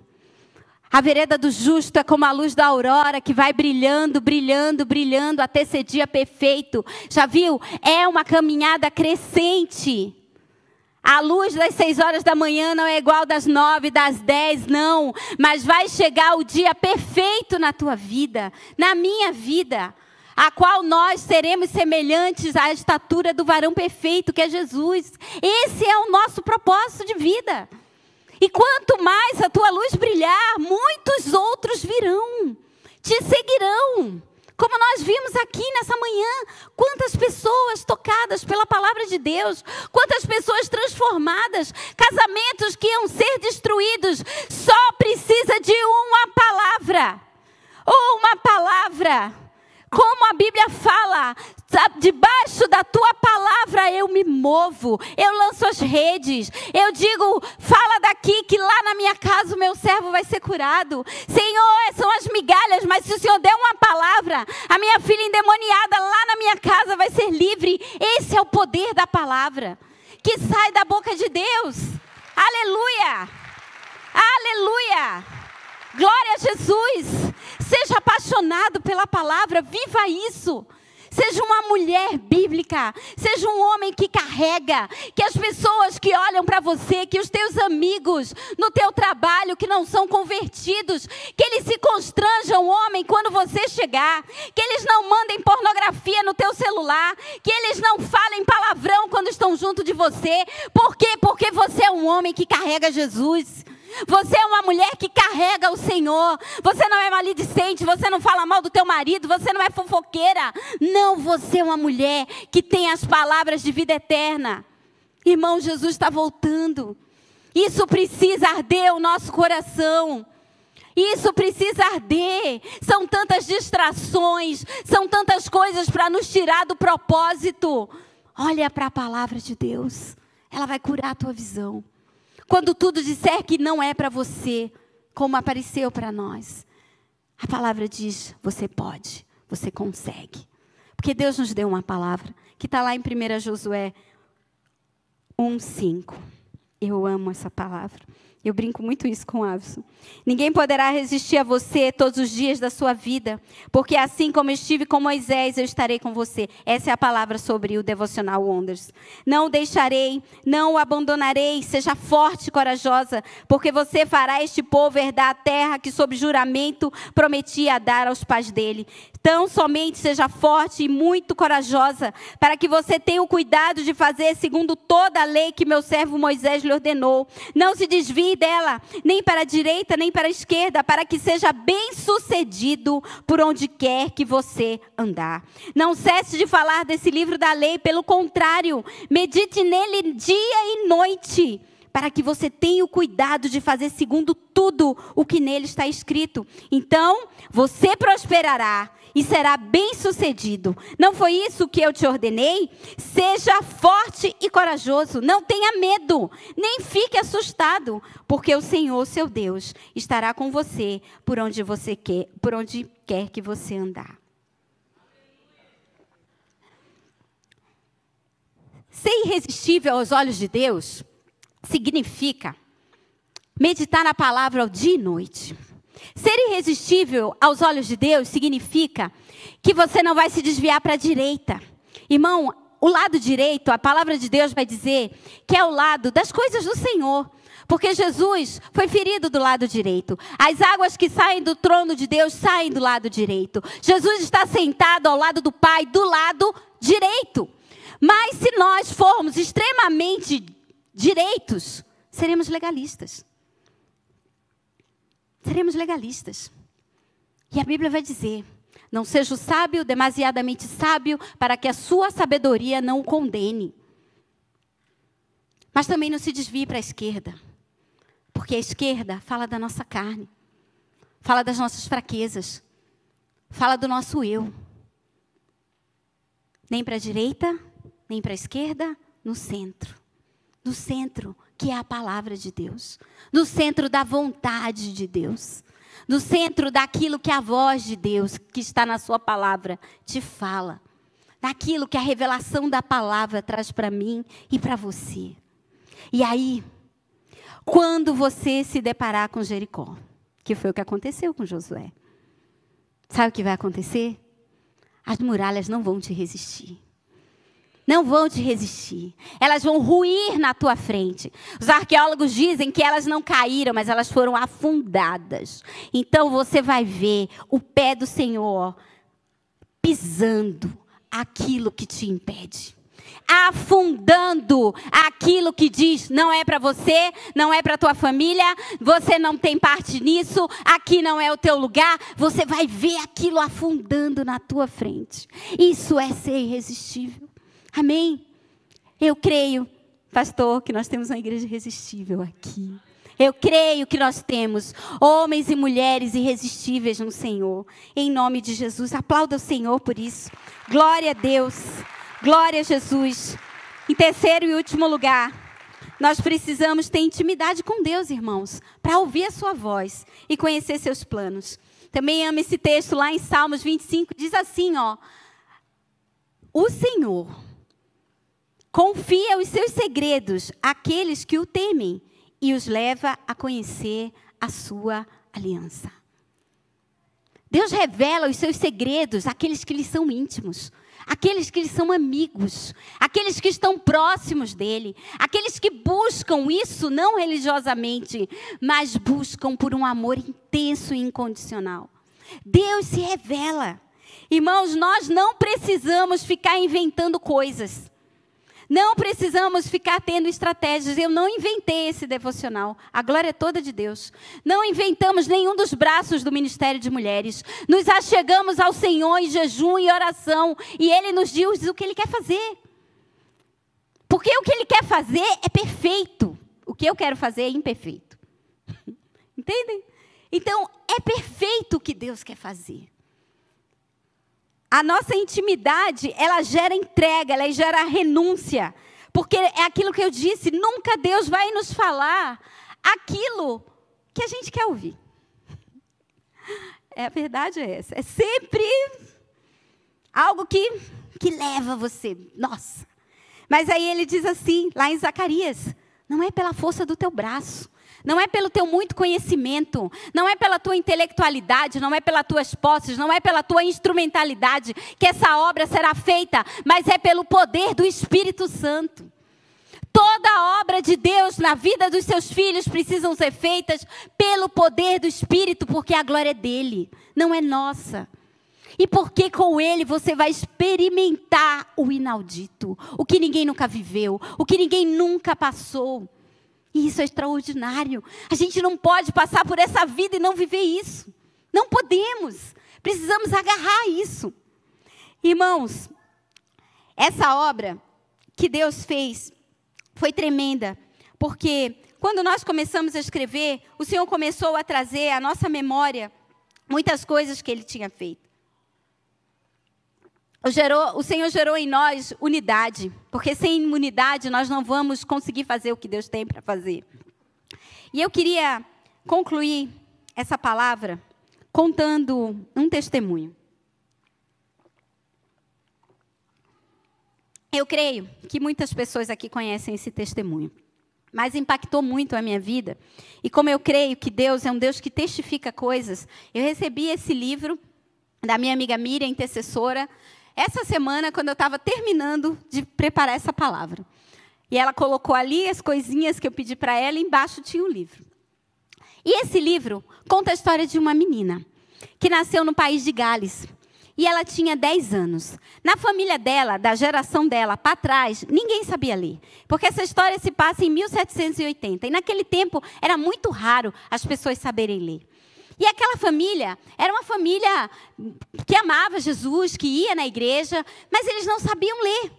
A vereda do justo é como a luz da aurora que vai brilhando, brilhando, brilhando até ser dia perfeito. Já viu? É uma caminhada crescente. A luz das seis horas da manhã não é igual das nove, das dez, não. Mas vai chegar o dia perfeito na tua vida, na minha vida, a qual nós seremos semelhantes à estatura do varão perfeito, que é Jesus. Esse é o nosso propósito de vida. E quanto mais a tua luz brilhar, muitos outros virão, te seguirão. Como nós vimos aqui nessa manhã, quantas pessoas tocadas pela palavra de Deus, quantas pessoas transformadas, casamentos que iam ser destruídos, só precisa de uma palavra. Uma palavra como a Bíblia fala, debaixo da tua palavra eu me movo, eu lanço as redes, eu digo, fala daqui que lá na minha casa o meu servo vai ser curado. Senhor, são as migalhas, mas se o Senhor der uma palavra, a minha filha endemoniada lá na minha casa vai ser livre. Esse é o poder da palavra que sai da boca de Deus. Aleluia! Aleluia! Glória a Jesus! Seja apaixonado pela palavra, viva isso. Seja uma mulher bíblica, seja um homem que carrega, que as pessoas que olham para você, que os teus amigos no teu trabalho que não são convertidos, que eles se constranjam, homem, quando você chegar, que eles não mandem pornografia no teu celular, que eles não falem palavrão quando estão junto de você. Por quê? Porque você é um homem que carrega Jesus. Você é uma mulher que carrega o Senhor. Você não é maledicente, você não fala mal do teu marido, você não é fofoqueira. Não, você é uma mulher que tem as palavras de vida eterna. Irmão, Jesus está voltando. Isso precisa arder o nosso coração. Isso precisa arder. São tantas distrações, são tantas coisas para nos tirar do propósito. Olha para a palavra de Deus. Ela vai curar a tua visão. Quando tudo disser que não é para você, como apareceu para nós, a palavra diz: você pode, você consegue. Porque Deus nos deu uma palavra que está lá em 1 Josué 1,5. Eu amo essa palavra. Eu brinco muito isso com o Avison. Ninguém poderá resistir a você todos os dias da sua vida, porque assim como estive com Moisés, eu estarei com você. Essa é a palavra sobre o devocional Wonders. Não o deixarei, não o abandonarei. Seja forte e corajosa, porque você fará este povo herdar a terra que, sob juramento, prometia dar aos pais dele. Tão somente seja forte e muito corajosa, para que você tenha o cuidado de fazer segundo toda a lei que meu servo Moisés lhe ordenou. Não se desvie dela, nem para a direita, nem para a esquerda, para que seja bem sucedido por onde quer que você andar. Não cesse de falar desse livro da lei, pelo contrário, medite nele dia e noite para que você tenha o cuidado de fazer segundo tudo o que nele está escrito. Então, você prosperará e será bem-sucedido. Não foi isso que eu te ordenei? Seja forte e corajoso, não tenha medo, nem fique assustado, porque o Senhor, seu Deus, estará com você por onde você quer, por onde quer que você andar. Ser irresistível aos olhos de Deus significa meditar na palavra dia e noite. Ser irresistível aos olhos de Deus significa que você não vai se desviar para a direita. Irmão, o lado direito, a palavra de Deus vai dizer que é o lado das coisas do Senhor. Porque Jesus foi ferido do lado direito. As águas que saem do trono de Deus saem do lado direito. Jesus está sentado ao lado do Pai, do lado direito. Mas se nós formos extremamente direitos, seremos legalistas seremos legalistas. E a Bíblia vai dizer: não seja o sábio demasiadamente sábio para que a sua sabedoria não o condene. Mas também não se desvie para a esquerda, porque a esquerda fala da nossa carne, fala das nossas fraquezas, fala do nosso eu. Nem para a direita, nem para a esquerda, no centro. No centro, que é a palavra de Deus, no centro da vontade de Deus, no centro daquilo que a voz de Deus, que está na Sua palavra, te fala, daquilo que a revelação da palavra traz para mim e para você. E aí, quando você se deparar com Jericó, Que foi o que aconteceu com Josué. Sabe o que vai acontecer? As muralhas não vão te resistir. Não vão te resistir. Elas vão ruir na tua frente. Os arqueólogos dizem que elas não caíram, mas elas foram afundadas. Então você vai ver o pé do Senhor pisando aquilo que te impede afundando aquilo que diz não é para você, não é para tua família, você não tem parte nisso, aqui não é o teu lugar, você vai ver aquilo afundando na tua frente. Isso é ser irresistível. Amém. Eu creio, pastor, que nós temos uma igreja irresistível aqui. Eu creio que nós temos homens e mulheres irresistíveis no Senhor. Em nome de Jesus, aplauda o Senhor por isso. Glória a Deus. Glória a Jesus. Em terceiro e último lugar, nós precisamos ter intimidade com Deus, irmãos, para ouvir a sua voz e conhecer seus planos. Também amo esse texto lá em Salmos 25, diz assim, ó: O Senhor confia os seus segredos àqueles que o temem e os leva a conhecer a sua aliança. Deus revela os seus segredos àqueles que lhe são íntimos aqueles que são amigos, aqueles que estão próximos dele, aqueles que buscam isso não religiosamente, mas buscam por um amor intenso e incondicional. Deus se revela. Irmãos, nós não precisamos ficar inventando coisas. Não precisamos ficar tendo estratégias. Eu não inventei esse devocional. A glória é toda de Deus. Não inventamos nenhum dos braços do Ministério de Mulheres. Nos achegamos ao Senhor em jejum e oração. E Ele nos diz o que Ele quer fazer. Porque o que Ele quer fazer é perfeito. O que eu quero fazer é imperfeito. Entendem? Então, é perfeito o que Deus quer fazer. A nossa intimidade, ela gera entrega, ela gera renúncia. Porque é aquilo que eu disse, nunca Deus vai nos falar aquilo que a gente quer ouvir. É, a verdade é essa. É sempre algo que, que leva você. Nossa. Mas aí ele diz assim, lá em Zacarias: não é pela força do teu braço, não é pelo teu muito conhecimento, não é pela tua intelectualidade, não é pelas tuas posses, não é pela tua instrumentalidade que essa obra será feita, mas é pelo poder do Espírito Santo. Toda obra de Deus na vida dos seus filhos precisam ser feitas pelo poder do Espírito, porque a glória é dele, não é nossa. E porque com ele você vai experimentar o inaudito, o que ninguém nunca viveu, o que ninguém nunca passou. Isso é extraordinário. A gente não pode passar por essa vida e não viver isso. Não podemos. Precisamos agarrar isso. Irmãos, essa obra que Deus fez foi tremenda, porque quando nós começamos a escrever, o Senhor começou a trazer à nossa memória muitas coisas que ele tinha feito gerou, o Senhor gerou em nós unidade, porque sem unidade nós não vamos conseguir fazer o que Deus tem para fazer. E eu queria concluir essa palavra contando um testemunho. Eu creio que muitas pessoas aqui conhecem esse testemunho, mas impactou muito a minha vida. E como eu creio que Deus é um Deus que testifica coisas, eu recebi esse livro da minha amiga Miriam, intercessora, essa semana, quando eu estava terminando de preparar essa palavra. E ela colocou ali as coisinhas que eu pedi para ela, e embaixo tinha um livro. E esse livro conta a história de uma menina que nasceu no país de Gales. E ela tinha 10 anos. Na família dela, da geração dela para trás, ninguém sabia ler. Porque essa história se passa em 1780. E naquele tempo era muito raro as pessoas saberem ler. E aquela família era uma família que amava Jesus, que ia na igreja, mas eles não sabiam ler.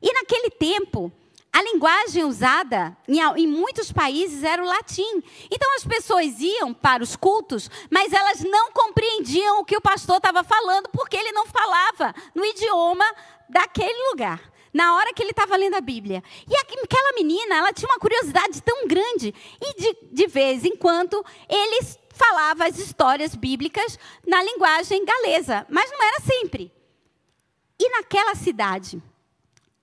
E naquele tempo, a linguagem usada em, muitos países era o latim. Então as pessoas iam para os cultos, mas elas não compreendiam o que o pastor estava falando, porque ele não falava no idioma daquele lugar. Na hora que ele estava lendo a Bíblia. E aquela menina, ela tinha uma curiosidade tão grande. E de, de vez em quando, eles falava as histórias bíblicas na linguagem galesa, mas não era sempre. E naquela cidade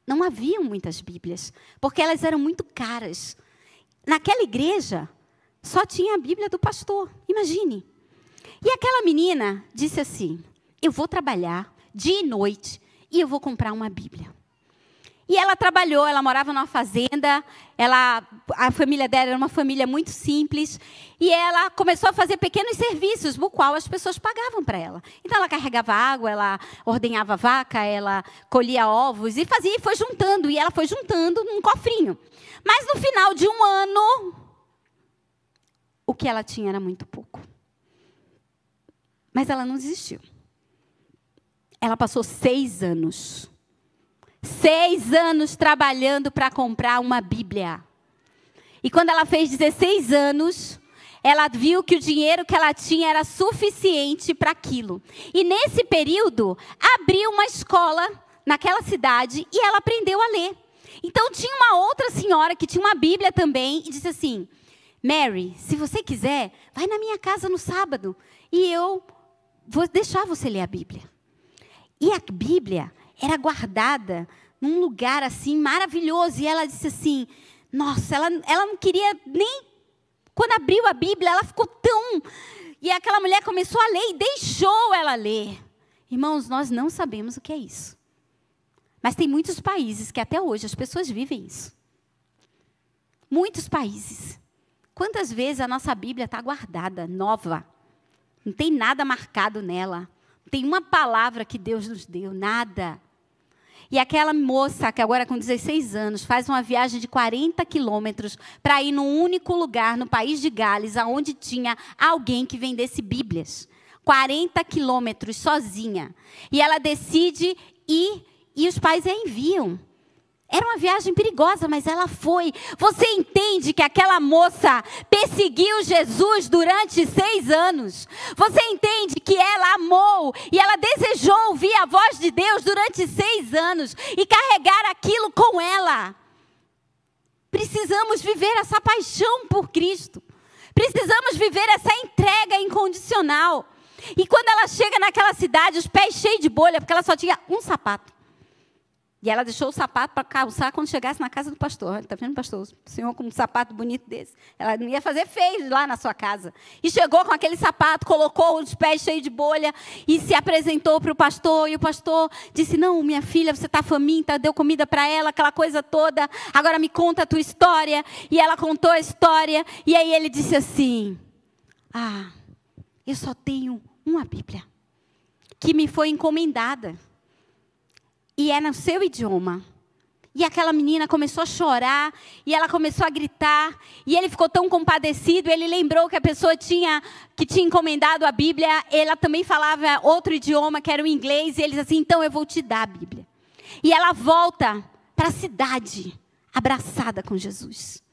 não haviam muitas Bíblias, porque elas eram muito caras. Naquela igreja só tinha a Bíblia do pastor. Imagine. E aquela menina disse assim: Eu vou trabalhar dia e noite e eu vou comprar uma Bíblia. E ela trabalhou, ela morava numa fazenda, ela, a família dela era uma família muito simples, e ela começou a fazer pequenos serviços, no qual as pessoas pagavam para ela. Então ela carregava água, ela ordenhava vaca, ela colhia ovos e fazia e foi juntando, e ela foi juntando num cofrinho. Mas no final de um ano, o que ela tinha era muito pouco. Mas ela não desistiu. Ela passou seis anos Seis anos trabalhando para comprar uma Bíblia. E quando ela fez 16 anos, ela viu que o dinheiro que ela tinha era suficiente para aquilo. E nesse período, abriu uma escola naquela cidade e ela aprendeu a ler. Então tinha uma outra senhora que tinha uma Bíblia também e disse assim: Mary, se você quiser, vai na minha casa no sábado e eu vou deixar você ler a Bíblia. E a Bíblia era guardada num lugar assim maravilhoso. E ela disse assim: Nossa, ela, ela não queria nem. Quando abriu a Bíblia, ela ficou tão. E aquela mulher começou a ler e deixou ela ler. Irmãos, nós não sabemos o que é isso. Mas tem muitos países que até hoje as pessoas vivem isso. Muitos países. Quantas vezes a nossa Bíblia está guardada, nova? Não tem nada marcado nela. Não tem uma palavra que Deus nos deu, nada. E aquela moça, que agora com 16 anos, faz uma viagem de 40 quilômetros para ir num único lugar no país de Gales, aonde tinha alguém que vendesse Bíblias. 40 quilômetros sozinha. E ela decide ir e os pais a enviam. Era uma viagem perigosa, mas ela foi. Você entende que aquela moça perseguiu Jesus durante seis anos? Você entende que ela amou e ela desejou ouvir a voz de Deus durante seis anos e carregar aquilo com ela? Precisamos viver essa paixão por Cristo. Precisamos viver essa entrega incondicional. E quando ela chega naquela cidade, os pés cheios de bolha, porque ela só tinha um sapato. E ela deixou o sapato para calçar quando chegasse na casa do pastor. Está vendo, pastor? O senhor com um sapato bonito desse. Ela não ia fazer feio lá na sua casa. E chegou com aquele sapato, colocou os pés cheios de bolha e se apresentou para o pastor. E o pastor disse: Não, minha filha, você está faminta, deu comida para ela, aquela coisa toda. Agora me conta a tua história. E ela contou a história. E aí ele disse assim: Ah, eu só tenho uma Bíblia que me foi encomendada e é no seu idioma. E aquela menina começou a chorar, e ela começou a gritar, e ele ficou tão compadecido, ele lembrou que a pessoa tinha que tinha encomendado a Bíblia, ela também falava outro idioma, que era o inglês, e ele assim: "Então eu vou te dar a Bíblia". E ela volta para a cidade, abraçada com Jesus.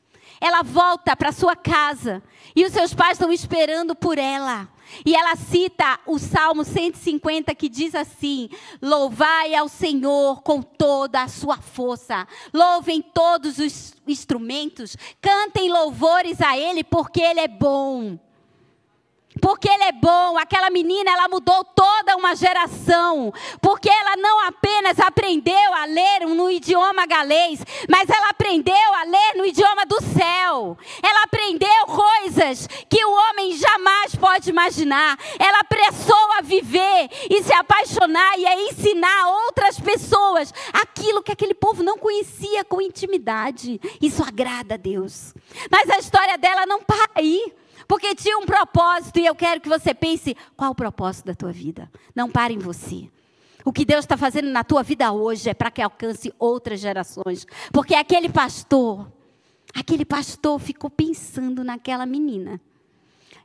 Ela volta para sua casa, e os seus pais estão esperando por ela. E ela cita o Salmo 150 que diz assim: Louvai ao Senhor com toda a sua força, louvem todos os instrumentos, cantem louvores a Ele, porque Ele é bom porque ele é bom. Aquela menina, ela mudou toda uma geração, porque ela não apenas aprendeu a ler no idioma galês, mas ela aprendeu a ler no idioma do céu. Ela aprendeu coisas que o homem jamais pode imaginar. Ela apressou a viver e se apaixonar e a ensinar outras pessoas aquilo que aquele povo não conhecia com intimidade. Isso agrada a Deus. Mas a história dela não para aí. Porque tinha um propósito e eu quero que você pense qual o propósito da tua vida. Não pare em você. O que Deus está fazendo na tua vida hoje é para que alcance outras gerações. Porque aquele pastor, aquele pastor ficou pensando naquela menina.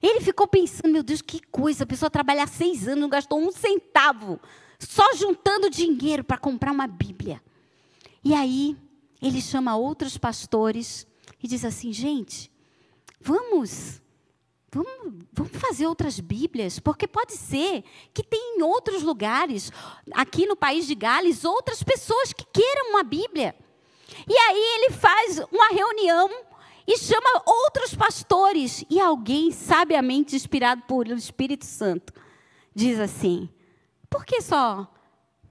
Ele ficou pensando, meu Deus, que coisa, a pessoa trabalhar seis anos, não gastou um centavo, só juntando dinheiro para comprar uma Bíblia. E aí, ele chama outros pastores e diz assim: gente, vamos Vamos, vamos, fazer outras Bíblias, porque pode ser que tem em outros lugares, aqui no país de Gales, outras pessoas que queiram uma Bíblia. E aí ele faz uma reunião e chama outros pastores. E alguém, sabiamente inspirado por o Espírito Santo, diz assim: por que só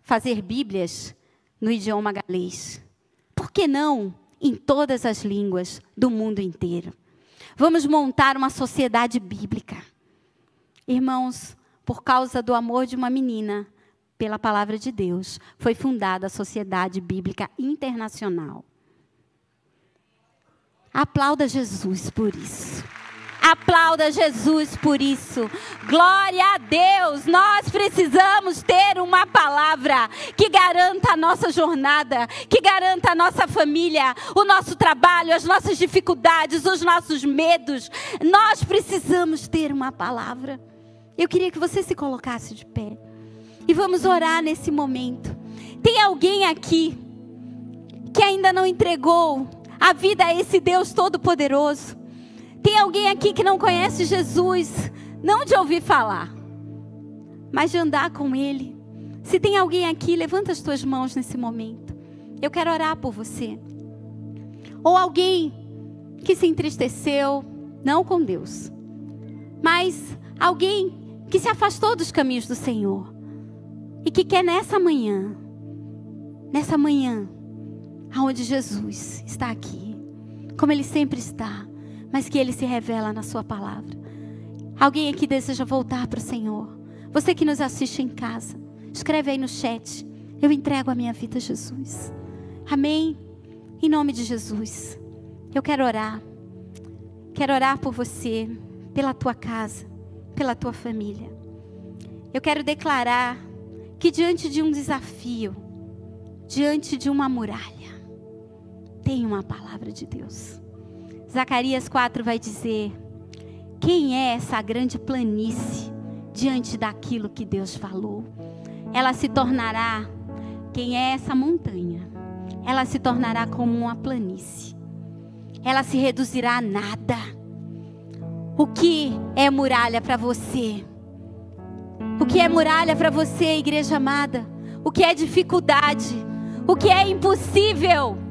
fazer Bíblias no idioma galês? Por que não em todas as línguas do mundo inteiro? Vamos montar uma sociedade bíblica. Irmãos, por causa do amor de uma menina, pela palavra de Deus, foi fundada a Sociedade Bíblica Internacional. Aplauda Jesus por isso. Aplauda Jesus por isso. Glória a Deus. Nós precisamos ter uma palavra que garanta a nossa jornada, que garanta a nossa família, o nosso trabalho, as nossas dificuldades, os nossos medos. Nós precisamos ter uma palavra. Eu queria que você se colocasse de pé. E vamos orar nesse momento. Tem alguém aqui que ainda não entregou a vida a esse Deus Todo-Poderoso? Tem alguém aqui que não conhece Jesus, não de ouvir falar, mas de andar com Ele? Se tem alguém aqui, levanta as tuas mãos nesse momento. Eu quero orar por você. Ou alguém que se entristeceu, não com Deus, mas alguém que se afastou dos caminhos do Senhor e que quer nessa manhã, nessa manhã, aonde Jesus está aqui, como Ele sempre está, mas que Ele se revela na Sua palavra. Alguém aqui deseja voltar para o Senhor? Você que nos assiste em casa, escreve aí no chat. Eu entrego a minha vida a Jesus. Amém? Em nome de Jesus. Eu quero orar. Quero orar por você, pela tua casa, pela tua família. Eu quero declarar que diante de um desafio, diante de uma muralha, tem uma palavra de Deus. Zacarias 4 vai dizer: Quem é essa grande planície diante daquilo que Deus falou? Ela se tornará, quem é essa montanha? Ela se tornará como uma planície. Ela se reduzirá a nada. O que é muralha para você? O que é muralha para você, igreja amada? O que é dificuldade? O que é impossível?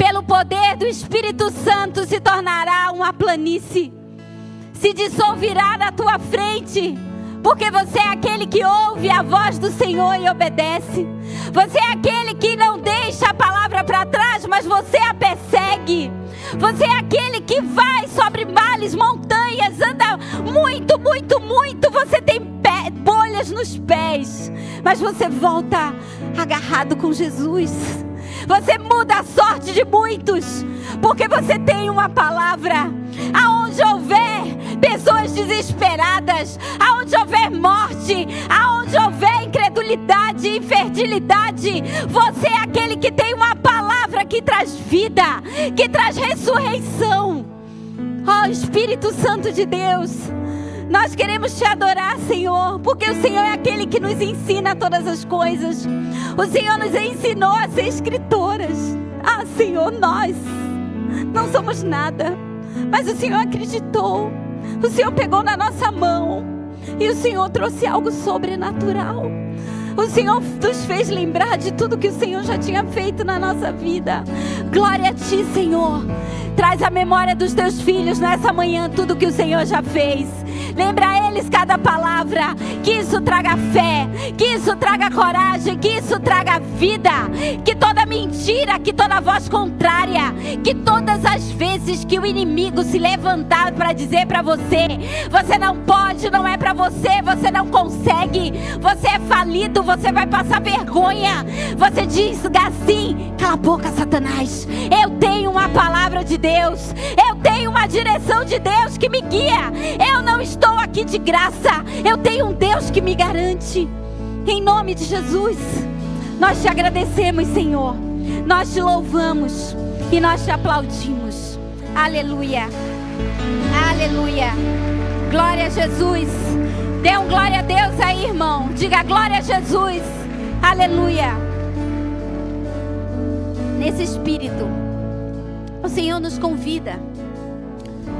Pelo poder do Espírito Santo se tornará uma planície, se dissolverá na tua frente, porque você é aquele que ouve a voz do Senhor e obedece. Você é aquele que não deixa a palavra para trás, mas você a persegue. Você é aquele que vai sobre vales, montanhas, anda muito, muito, muito. Você tem pé, bolhas nos pés, mas você volta agarrado com Jesus. Você muda a sorte de muitos, porque você tem uma palavra. Aonde houver pessoas desesperadas, aonde houver morte, aonde houver incredulidade, infertilidade, você é aquele que tem uma palavra que traz vida, que traz ressurreição. Ó oh, Espírito Santo de Deus, nós queremos te adorar, Senhor, porque o Senhor é aquele que nos ensina todas as coisas. O Senhor nos ensinou a ser escritoras. Ah, Senhor, nós não somos nada, mas o Senhor acreditou. O Senhor pegou na nossa mão e o Senhor trouxe algo sobrenatural. O Senhor nos fez lembrar de tudo que o Senhor já tinha feito na nossa vida. Glória a Ti, Senhor. Traz a memória dos teus filhos nessa manhã tudo que o Senhor já fez. Lembra a eles cada palavra. Que isso traga fé, que isso traga coragem, que isso traga vida. Que toda mentira, que toda voz contrária, que todas as vezes que o inimigo se levantar para dizer para você, você não pode, não é para você, você não consegue, você é falido, você vai passar vergonha. Você diz assim: cala a boca, Satanás. Eu tenho uma palavra de Deus, eu tenho uma direção de Deus que me guia. Eu não estou aqui de graça, eu tenho um Deus que me garante. Em nome de Jesus, nós te agradecemos, Senhor. Nós te louvamos e nós te aplaudimos. Aleluia. Aleluia. Glória a Jesus. Dê um glória a Deus aí, irmão. Diga glória a Jesus. Aleluia. Nesse espírito, o Senhor nos convida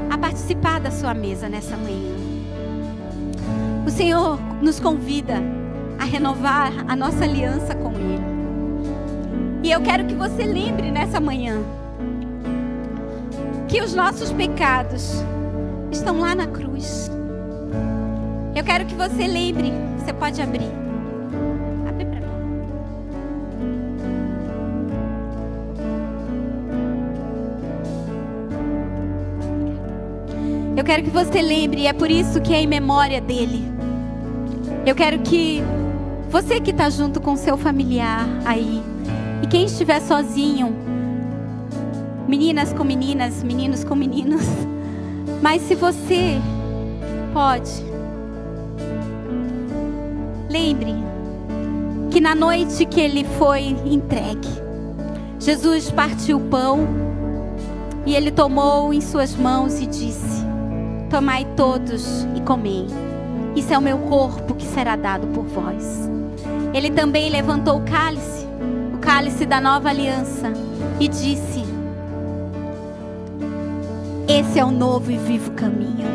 a participar da sua mesa nessa manhã. O Senhor nos convida a renovar a nossa aliança com Ele. E eu quero que você lembre nessa manhã que os nossos pecados estão lá na cruz. Eu quero que você lembre, você pode abrir. Abre para mim. Eu quero que você lembre, é por isso que é em memória dele. Eu quero que você que está junto com seu familiar aí, e quem estiver sozinho, meninas com meninas, meninos com meninos, mas se você pode, lembre que na noite que ele foi entregue, Jesus partiu o pão e ele tomou em suas mãos e disse: Tomai todos e comei. Isso é o meu corpo que será dado por vós. Ele também levantou o cálice, o cálice da nova aliança, e disse: Esse é o novo e vivo caminho.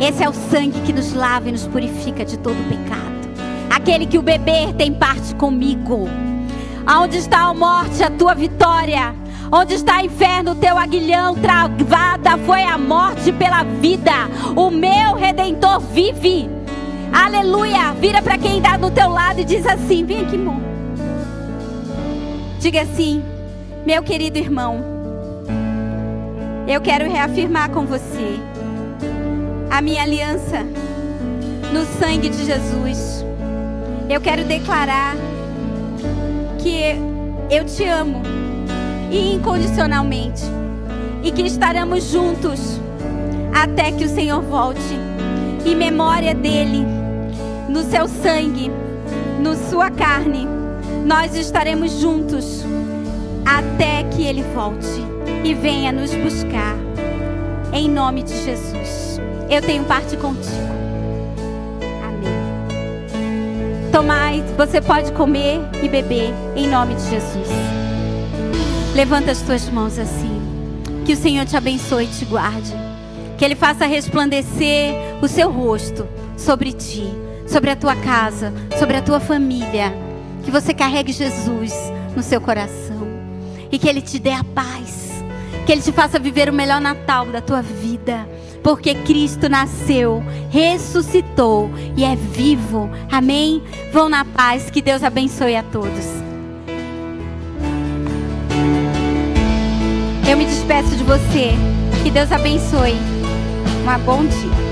Esse é o sangue que nos lava e nos purifica de todo pecado. Aquele que o beber tem parte comigo. Aonde está a morte, a tua vitória? Onde está inferno, teu aguilhão travada foi a morte pela vida. O meu redentor vive. Aleluia! Vira para quem está do teu lado e diz assim: Vem aqui, irmão. Diga assim: Meu querido irmão, eu quero reafirmar com você a minha aliança no sangue de Jesus. Eu quero declarar que eu te amo e incondicionalmente e que estaremos juntos até que o Senhor volte. Em memória dele, no seu sangue, no sua carne, nós estaremos juntos até que ele volte e venha nos buscar. Em nome de Jesus. Eu tenho parte contigo. Tomai, você pode comer e beber em nome de Jesus. Levanta as tuas mãos assim. Que o Senhor te abençoe e te guarde. Que Ele faça resplandecer o seu rosto sobre ti, sobre a tua casa, sobre a tua família. Que você carregue Jesus no seu coração. E que Ele te dê a paz. Que Ele te faça viver o melhor Natal da tua vida. Porque Cristo nasceu, ressuscitou e é vivo. Amém? Vão na paz. Que Deus abençoe a todos. Eu me despeço de você. Que Deus abençoe. Um bom dia.